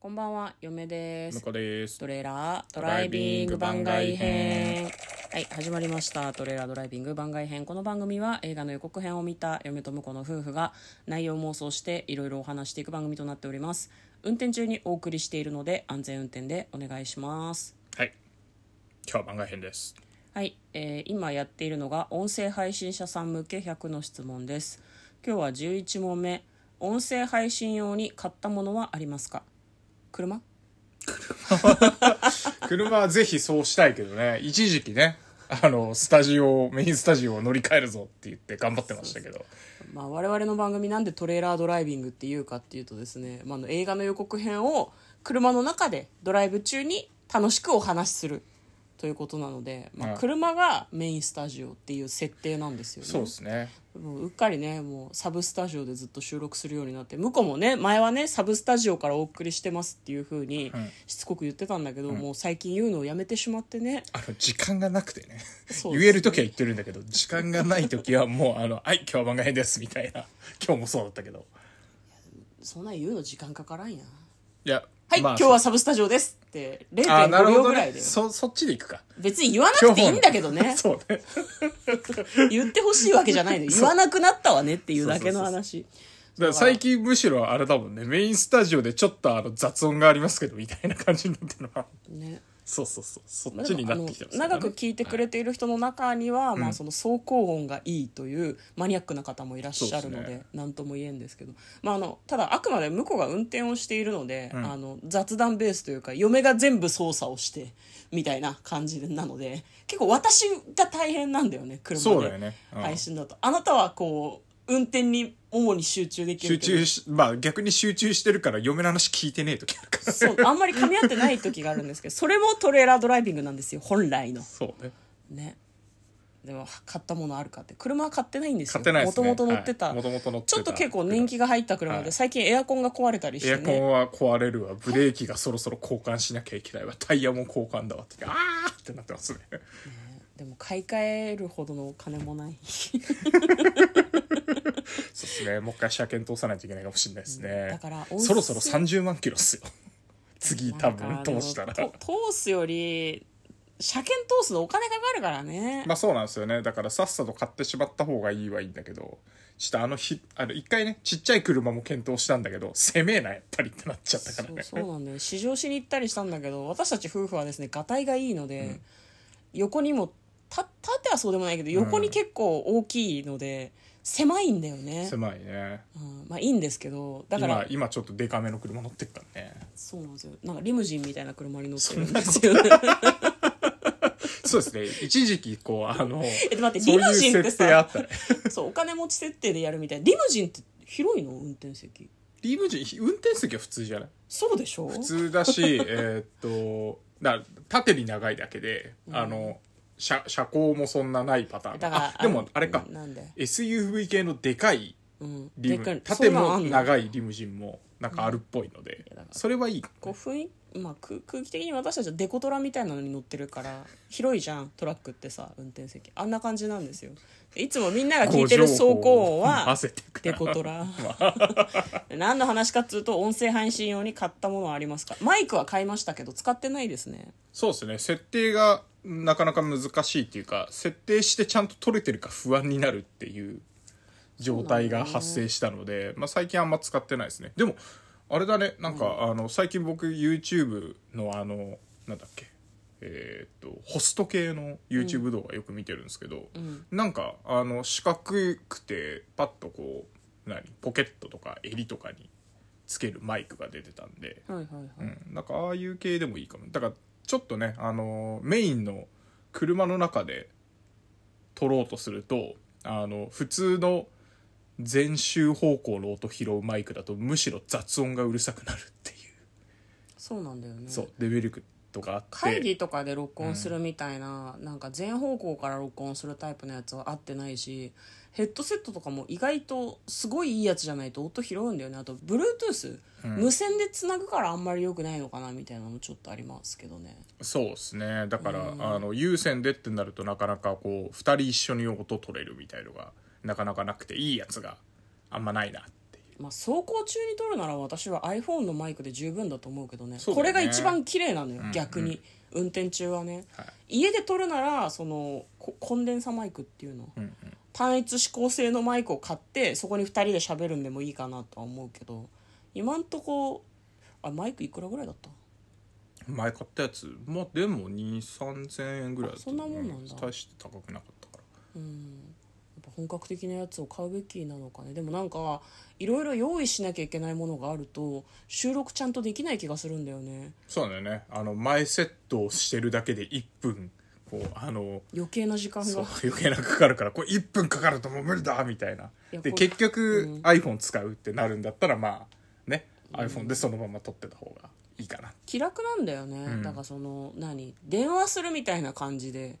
こんばんは、嫁です向。こうですトレーラードライビング番外編。はい、始まりました。トレーラードライビング番外編。この番組は映画の予告編を見た嫁と婿の夫婦が内容妄想していろいろお話していく番組となっております。運転中にお送りしているので安全運転でお願いします。はい今日は番外編ですはい、えー今やっているのが音声配信者さん向け100の質問です。今日は11問目。音声配信用に買ったものはありますか？車？車はぜひそうしたいけどね。一時期ねあのスタジオメインスタジオを乗り換えるぞって言って頑張ってましたけど。まあ、我々の番組なんでトレーラードライビングっていうかっていうとですね、まあ、あの映画の予告編を車の中でドライブ中に楽しくお話しするということなので、まあ、はい。車がメインスタジオっていう設定なんですよね。そうですね。もううっかりねもうサブスタジオでずっと収録するようになって向こうもね前はねサブスタジオからお送りしてますっていう風にんしつこく言ってたんだけど、もう最近言うのをやめてしまってね。あの時間がなくてね。言える時は言ってるんだけど時間がない時はもうあの「はい今日は番外編です」みたいな。今日もそうだったけど。そんなん言うの時間かからんやん。いやはい、まあ今日はサブスタジオですってあな0.5るほどね秒ぐらいで、そ そっちでいくか。別に言わなくていいんだけどね。そうね。言ってほしいわけじゃないの。言わなくなったわねっていうだけの話。最近むしろあれだもんね。メインスタジオでちょっとあの雑音がありますけどみたいな感じになってるのは。ねそうそうそう。そまあっちになってきてますね。長く聞いてくれている人の中には、まあ、その走行音がいいというマニアックな方もいらっしゃるのでそうですね。何とも言えんですけど、まあ、あのただあくまで向こうが運転をしているので、ん。あの雑談ベースというか嫁が全部操作をしてみたいな感じなので結構私が大変なんだよね車で。そうだよね。うん。配信だと。あなたはこう運転に主に集中できる集中しまあ逆に集中してるから嫁の話聞いてねえ時あるから。そうあんまり噛み合ってない時があるんですけどそれもトレーラードライビングなんですよ本来の。そうね。ね。でも買ったものあるかって。車は買ってないんですよ。買ってないですね。もともと乗ってた、もともと乗ってた。ちょっと結構年季が入った車で、はい。最近エアコンが壊れたりしエてね。アコンは壊れるわ。ブレーキがそろそろ交換しなきゃいけないわ。タイヤも交換だわって。あーってなってますね。でも買い替えるほどのお金もない そうですね。もう一回車検通さないといけないかもしれないですね。だからそろそろ30万キロっすよ。次多分通したら。通すより車検通すのお金かかるからね、まあそうなんですよね。だからさっさと買ってしまった方がいいはいいんだけどちょっとあの日あの一回ねちっちゃい車も検討したんだけど攻めえなやっぱりってなっちゃったからそうねそうなんだよ。試乗しに行ったりしたんだけど私たち夫婦はですねがたいがいいので、横にもた縦はそうでもないけど横に結構大きいので、狭いんだよね、狭いね。うん、まあいいんですけどだから今今ちょっとデカめの車乗ってっからね。そうなんですよ。なんかリムジンみたいな車に乗ってるんですよね。そうですね。一時期こうあの えで待ってそうリムジンってさったね。そうお金持ち設定でやるみたい。リムジンって広いの？運転席。リムジン運転席は普通じゃない？そうでしょ？普通だしえーっとだ縦に長いだけで、あの車車高もそんなないパターン。だからあでもあれか。なんで？SUV 系のでかいうん。リム。でかい。縦んなんあんの長いリムジンもなんかあるっぽいので、だからそれはいいこう雰囲まあ、空空気的に私たちはデコトラみたいなのに乗ってるから広いじゃんトラックってさ運転席。あんな感じなんですよ。いつもみんなが聞いてる走行音はデコトラ。何の話かっつうと音声配信用に買ったものはありますか？マイクは買いましたけど使ってないですね。そうですね。設定がなかなか難しいっていうか設定してちゃんと撮れてるか不安になるっていう状態が発生したので、まあ、最近あんま使ってないですね。でもあれだね。なんか、あの最近僕 YouTube のあのなんだっけ。えーっとホスト系の YouTube 動画よく見てるんですけど、なんかあの四角くてパッとこう何？ポケットとか襟とかにつけるマイクが出てたんで、はいはいはい、うん、なんかああいう系でもいいかも。だからちょっとねあのメインの車の中で撮ろうとするとあの普通の全周方向の音拾うマイクだとむしろ雑音がうるさくなるっていう、そうなんだよね。そうレベルとかあって。会議とかで録音するみたいな、なんか全方向から録音するタイプのやつは合ってないしヘッドセットとかも意外とすごいいいやつじゃないと音拾うんだよね。あと Bluetooth、無線でつなぐからあんまり良くないのかなみたいなのもちょっとありますけどね。そうですね。だから、あの有線でってなるとなかなかこう2人一緒に音取れるみたいのがなかなかなくていいやつがあんまないなまあ、走行中に撮るなら私は iPhone のマイクで十分だと思うけどね。ね。これが一番綺麗なのよ、ん逆に、運転中はね、はい。家で撮るならそのココンデンサマイクっていうの、うんうん単一指向性のマイクを買ってそこに2人で喋るんでもいいかなとは思うけど今んとこあマイクいくらぐらいだった？前買ったやつまあでも2 3千円ぐらいだったあそんなもんなんだ。大して高くなかったから。うん。やっぱ本格的なやつを買うべきなのかね。でもなんかいろいろ用意しなきゃいけないものがあると収録ちゃんとできない気がするんだよね。そうだよね。あの前セットをしてるだけで1分こうあの余計な時間そうが余計なかかるからこれ1分かかるともう無理だみたいな。いで結局、うん。iPhone 使うってなるんだったらまあね iPhone でそのまま撮ってた方がいいかな。気楽なんだよね、うん。だからその何？電話するみたいな感じで。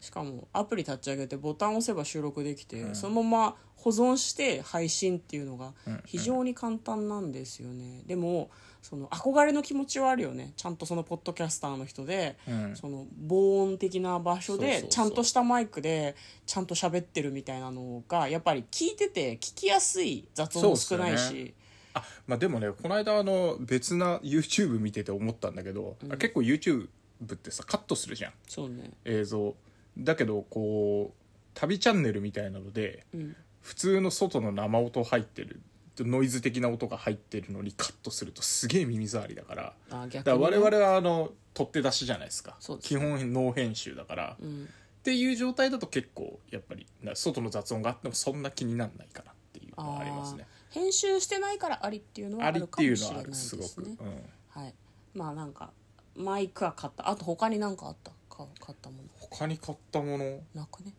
しかもアプリ立ち上げてボタンを押せば収録できて、うん。そのまま保存して配信っていうのがうん。非常に簡単なんですよね、でもその憧れの気持ちはあるよね。ちゃんとそのポッドキャスターの人で、うん。その防音的な場所でちゃんとしたマイクでちゃんと喋ってるみたいなのがやっぱり聞いてて聞きやすい雑音も少ないし。あまあでもねこの間あの別な YouTube 見てて思ったんだけど、あ結構 YouTube ってさカットするじゃん。そうね。映像。だけどこう旅チャンネルみたいなのでうん。普通の外の生音入ってるノイズ的な音が入ってるのにカットするとすげえ耳障りだから。あ逆だから我々はあの取って出しじゃないですか。そうです基本ノー編集だから、っうん。ていう状態だと結構やっぱりな外の雑音があってもそんな気にならないかなっていうのはありますね。編集してないからありっていうのはあありるかっていうのはあるすごく、ねうん、はいまあなんかマイクは買った。あと他に何かあった？か買ったもの。他に買ったもの？なくね？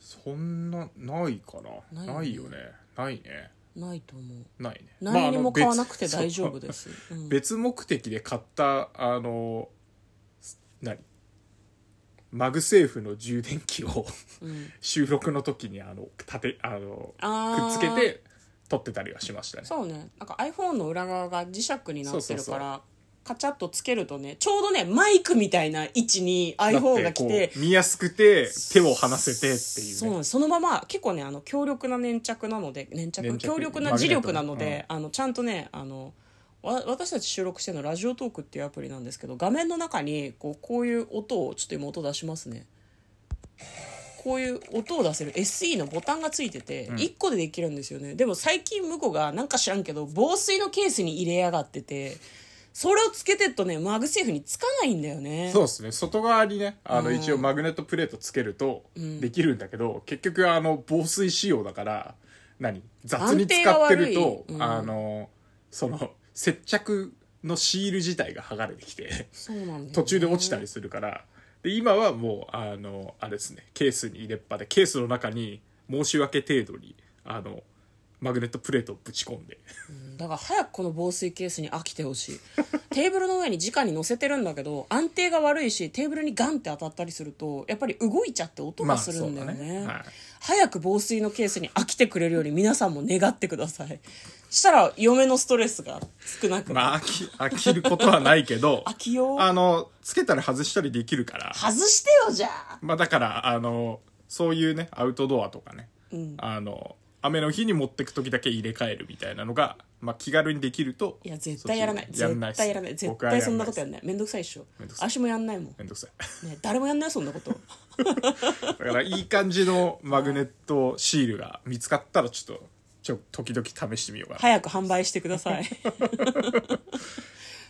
そんなないかな。なないいよね。ないねないと思う。ないね。何にも買わなくて大丈夫です、うん。別目的で買ったあの何？マグセーフの充電器をうん。収録の時にあの立てあのくっつけて撮ってたりはしましたね。そうね。なんか iPhone の裏側が磁石になってるからカチャッとつけるとねちょうどねマイクみたいな位置に iPhone が来て見やすくて手を離せてっていうね。そうなんです。そのまま結構ねあの強力な粘着なので粘着強力な磁力なので、あのちゃんとねあのわ私たち収録してるのラジオトークっていうアプリなんですけど画面の中にこうこういう音をちょっと今音出しますね。こういう音を出せる SE のボタンがついてて1個でできるんですよね、でも最近向こうがなんか知らんけど防水のケースに入れやがっててそれをつけてるとねマグセーフにつかないんだよね。そうですね。外側にねあのうん。一応マグネットプレートつけるとできるんだけど、結局あの防水仕様だから何？雑に使ってると、うん。あのその接着のシール自体が剥がれてきてね。途中で落ちたりするから。で今はもうあのあれですね。ケースに入れっぱでケースの中に申し訳程度にあのマグネットプレートをぶち込んで。だから早くこの防水ケースに飽きてほしい。テーブルの上に直に乗せてるんだけど安定が悪いしテーブルにガンって当たったりするとやっぱり動いちゃって音がするんだよね,、まあね。はい。早く防水のケースに飽きてくれるように皆さんも願ってください。したら嫁のストレスが少なくなる、まあ飽き飽きることはないけど。飽きよう。あのつけたり外したりできるから。外してよじゃあ。まあだからあのそういうねアウトドアとかね、ん。あの雨の日に持ってく時だけ入れ替えるみたいなのが、まあ、気軽にできるといや絶対やらない。やんない絶対やらない。絶対そんなことやんんない。めんどくさいっしょ。めんどくさい。私もやんないもん、めんどくさい。ね、誰もやんないよそんなこと。だからいい感じのマグネットシールが見つかったらちょっとちょ時々試してみようかな、早く販売してください。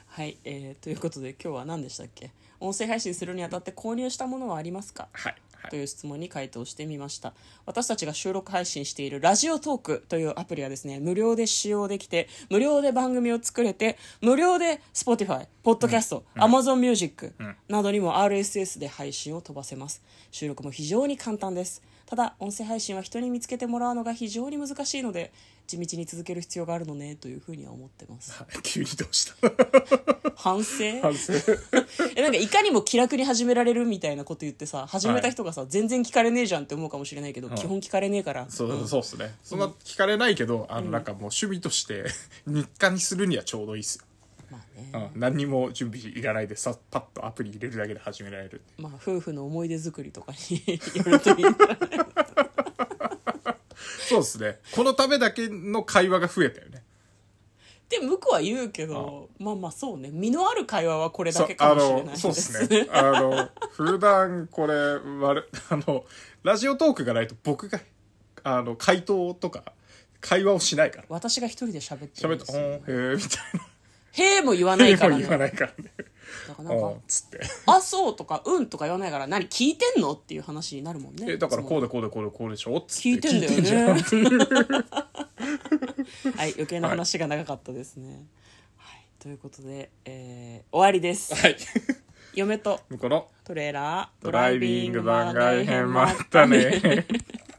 はい、えーということで今日は何でしたっけ？音声配信するにあたって購入したものはありますか？はいはいという質問に回答してみました。私たちが収録配信しているラジオトークというアプリはですね無料で使用できて無料で番組を作れて無料で Spotify、Podcast、Amazon Music などにも RSS で配信を飛ばせます。収録も非常に簡単です。ただ音声配信は人に見つけてもらうのが非常に難しいので地道に続ける必要があるのねというふうには思ってます。はい急にどうした？反省？反省。えなんかいかにも気楽に始められるみたいなこと言ってさ始めた人がさ、全然聞かれねえじゃんって思うかもしれないけど、基本聞かれねえから。そうそうっすね。そんな聞かれないけど、あのなんかもう趣味として 日課にするにはちょうどいいっすよ、まあね、うん、何にも準備いらないでさパッとアプリ入れるだけで始められるまあ夫婦の思い出作りとかに よるといいんじゃないそうですね。このためだけの会話が増えたよね。って向こうは言うけどまあまあそうね。身のある会話はこれだけかあもしれないでのそうすですね。あの普段これわれ あのラジオトークがないと僕があの回答とか会話をしないから。私が一人で喋ってる喋って「んですよ。ほんへえ」みたいへえも言わなないから言わねないからね「だからなんかおん」っつって「あそう」とか「うん」とか言わないから何聞いてんのっていう話になるもんね。えだからこうででこうでこうでこうでしょ？っつって。聞いてんだよね。はい余計な話が長かったですね、はい、ということで、えー終わりです。はい。嫁とこのトレーラードドライビング番外編もあったね